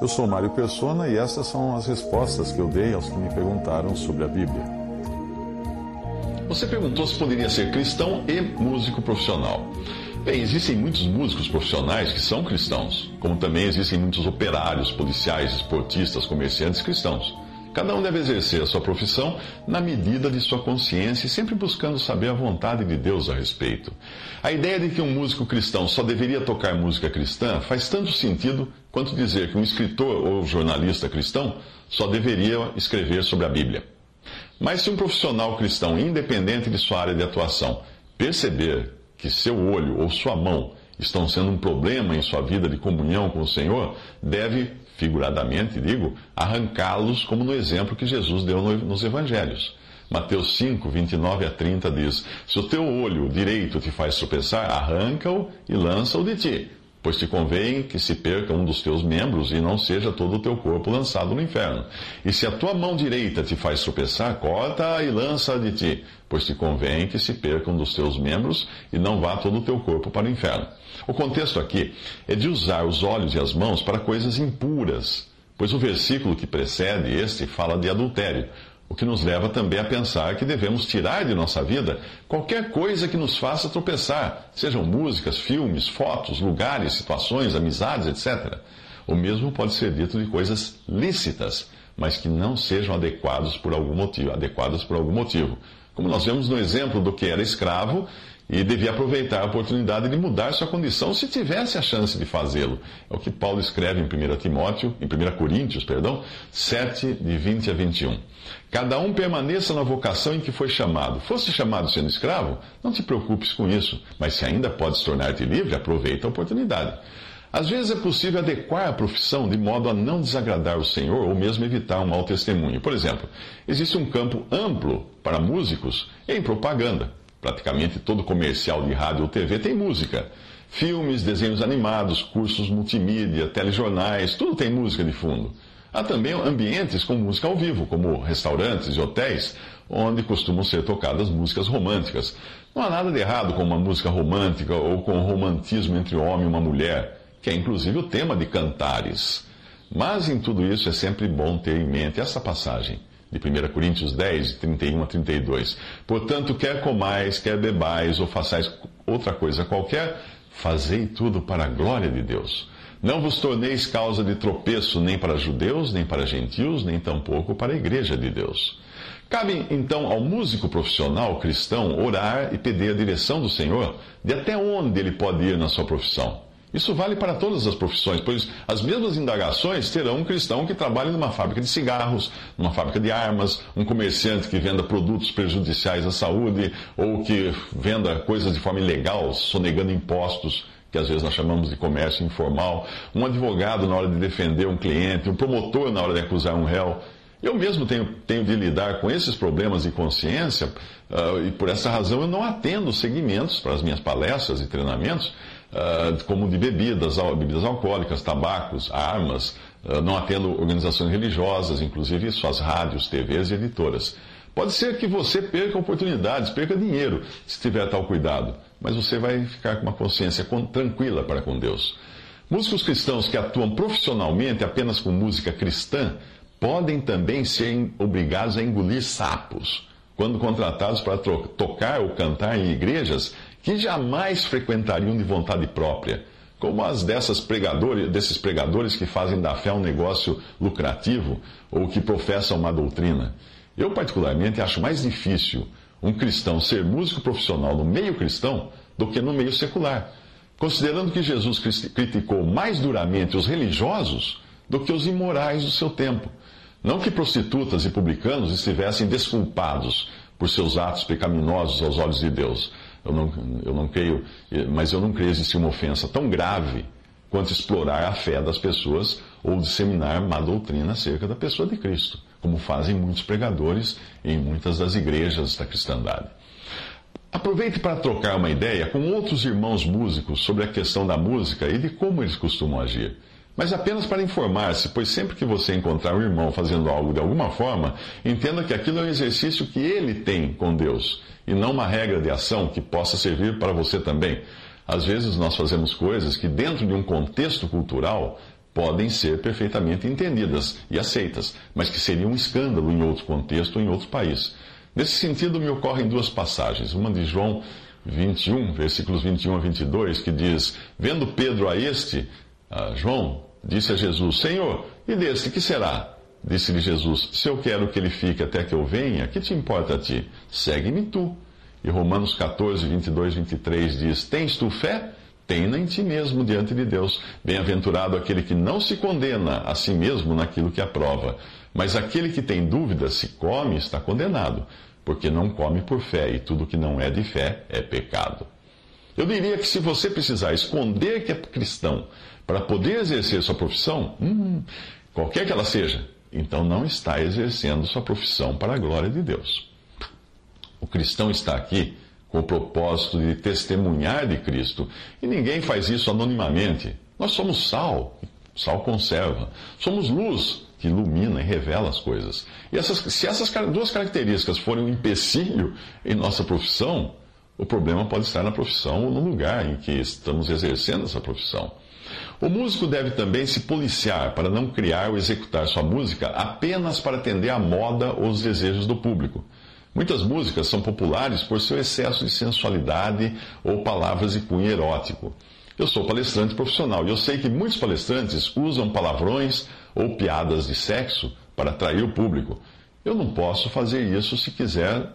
Eu sou Mário Persona e essas são as respostas que eu dei aos que me perguntaram sobre a Bíblia. Você perguntou se poderia ser cristão e músico profissional. Bem, existem muitos músicos profissionais que são cristãos, como também existem muitos operários, policiais, esportistas, comerciantes cristãos. Cada um deve exercer a sua profissão na medida de sua consciência e sempre buscando saber a vontade de Deus a respeito. A ideia de que um músico cristão só deveria tocar música cristã faz tanto sentido quanto dizer que um escritor ou jornalista cristão só deveria escrever sobre a Bíblia. Mas se um profissional cristão, independente de sua área de atuação, perceber que seu olho ou sua mão estão sendo um problema em sua vida de comunhão com o Senhor, deve figuradamente digo, arrancá-los, como no exemplo que Jesus deu nos evangelhos. Mateus 5, 29 a 30 diz: Se o teu olho direito te faz tropeçar, arranca-o e lança-o de ti, pois te convém que se perca um dos teus membros e não seja todo o teu corpo lançado no inferno. E se a tua mão direita te faz tropeçar, corta-a e lança-a de ti, pois te convém que se perca um dos teus membros e não vá todo o teu corpo para o inferno. O contexto aqui é de usar os olhos e as mãos para coisas impuras, pois o versículo que precede este fala de adultério, o que nos leva também a pensar que devemos tirar de nossa vida qualquer coisa que nos faça tropeçar, sejam músicas, filmes, fotos, lugares, situações, amizades, etc. O mesmo pode ser dito de coisas lícitas, mas que não sejam adequadas por algum motivo, adequadas por algum motivo. Como nós vemos no exemplo do que era escravo e devia aproveitar a oportunidade de mudar sua condição se tivesse a chance de fazê-lo. É o que Paulo escreve em 1 Timóteo, em 1 Coríntios, perdão, 7, de 20 a 21. Cada um permaneça na vocação em que foi chamado. Fosse chamado sendo escravo, não te preocupes com isso, mas se ainda podes tornar-te livre, aproveita a oportunidade. Às vezes é possível adequar a profissão de modo a não desagradar o Senhor ou mesmo evitar um mau testemunho. Por exemplo, existe um campo amplo para músicos em propaganda. Praticamente todo comercial de rádio ou TV tem música. Filmes, desenhos animados, cursos multimídia, telejornais, tudo tem música de fundo. Há também ambientes com música ao vivo, como restaurantes e hotéis, onde costumam ser tocadas músicas românticas. Não há nada de errado com uma música romântica ou com romantismo entre homem e uma mulher, que é inclusive o tema de Cantares. Mas em tudo isso é sempre bom ter em mente essa passagem de 1 Coríntios 10, 31 a 32. Portanto, quer comais, quer bebais, ou façais outra coisa qualquer, fazei tudo para a glória de Deus. Não vos torneis causa de tropeço nem para judeus, nem para gentios, nem tampouco para a igreja de Deus. Cabe então ao músico profissional cristão orar e pedir a direção do Senhor de até onde ele pode ir na sua profissão. Isso vale para todas as profissões, pois as mesmas indagações terão um cristão que trabalhe numa fábrica de cigarros, numa fábrica de armas, um comerciante que venda produtos prejudiciais à saúde ou que venda coisas de forma ilegal, sonegando impostos, que às vezes nós chamamos de comércio informal, um advogado na hora de defender um cliente, um promotor na hora de acusar um réu. Eu mesmo tenho, tenho de lidar com esses problemas de consciência uh, e por essa razão eu não atendo segmentos para as minhas palestras e treinamentos como de bebidas, bebidas alcoólicas, tabacos, armas, uh, não atendo organizações religiosas, inclusive suas rádios, TVs e editoras. Pode ser que você perca oportunidades, perca dinheiro, se tiver tal cuidado, mas você vai ficar com uma consciência tranquila para com Deus. Músicos cristãos que atuam profissionalmente apenas com música cristã podem também ser obrigados a engolir sapos quando contratados para tocar ou cantar em igrejas que jamais frequentariam de vontade própria, como as dessas pregadores, desses pregadores que fazem da fé um negócio lucrativo ou que professam uma doutrina. Eu, particularmente, acho mais difícil um cristão ser músico profissional no meio cristão do que no meio secular, considerando que Jesus criticou mais duramente os religiosos do que os imorais do seu tempo. Não que prostitutas e publicanos estivessem desculpados por seus atos pecaminosos aos olhos de Deus, Eu não, eu não creio, mas eu não creio existir uma ofensa tão grave quanto explorar a fé das pessoas ou disseminar má doutrina acerca da pessoa de Cristo, como fazem muitos pregadores em muitas das igrejas da cristandade. Aproveite para trocar uma ideia com outros irmãos músicos sobre a questão da música e de como eles costumam agir. Mas apenas para informar-se, pois sempre que você encontrar um irmão fazendo algo de alguma forma, entenda que aquilo é um exercício que ele tem com Deus e não uma regra de ação que possa servir para você também. Às vezes nós fazemos coisas que, dentro de um contexto cultural, podem ser perfeitamente entendidas e aceitas, mas que seriam um escândalo em outro contexto ou em outro país. Nesse sentido, me ocorrem duas passagens. Uma de João 21, versículos 21 a 22, que diz: Vendo Pedro a este, a João, disse a Jesus: Senhor, e deste que será? Disse-lhe Jesus: Se eu quero que ele fique até que eu venha, que te importa a ti? Segue-me tu. E Romanos 14, 22, 23 diz: Tens tu fé? Tenha em ti mesmo diante de Deus. Bem-aventurado aquele que não se condena a si mesmo naquilo que aprova. Mas aquele que tem dúvida, se come, está condenado, porque não come por fé, e tudo que não é de fé é pecado. Eu diria que se você precisar esconder que é cristão para poder exercer sua profissão, hum, qualquer que ela seja, então não está exercendo sua profissão para a glória de Deus. O cristão está aqui com o propósito de testemunhar de Cristo. E ninguém faz isso anonimamente. Nós somos sal, sal conserva. Somos luz, que ilumina e revela as coisas. E essas, se essas duas características forem um empecilho em nossa profissão, o problema pode estar na profissão ou no lugar em que estamos exercendo essa profissão. O músico deve também se policiar para não criar ou executar sua música apenas para atender à moda ou os desejos do público. Muitas músicas são populares por seu excesso de sensualidade ou palavras de cunho erótico. Eu sou palestrante profissional e eu sei que muitos palestrantes usam palavrões ou piadas de sexo para atrair o público. Eu não posso fazer isso se quiser.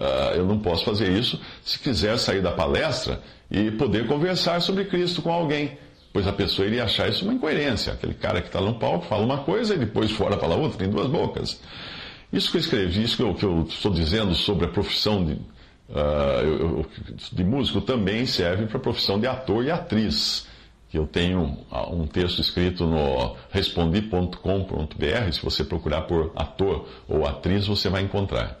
Uh, eu não posso fazer isso se quiser sair da palestra e poder conversar sobre Cristo com alguém, pois a pessoa iria achar isso uma incoerência. Aquele cara que está no palco fala uma coisa e depois fora fala outra, tem duas bocas. Isso que eu escrevi, isso que eu, que eu estou dizendo sobre a profissão de, uh, de músico também serve para a profissão de ator e atriz. Que eu tenho um texto escrito no respondi.com.br. Se você procurar por ator ou atriz, você vai encontrar.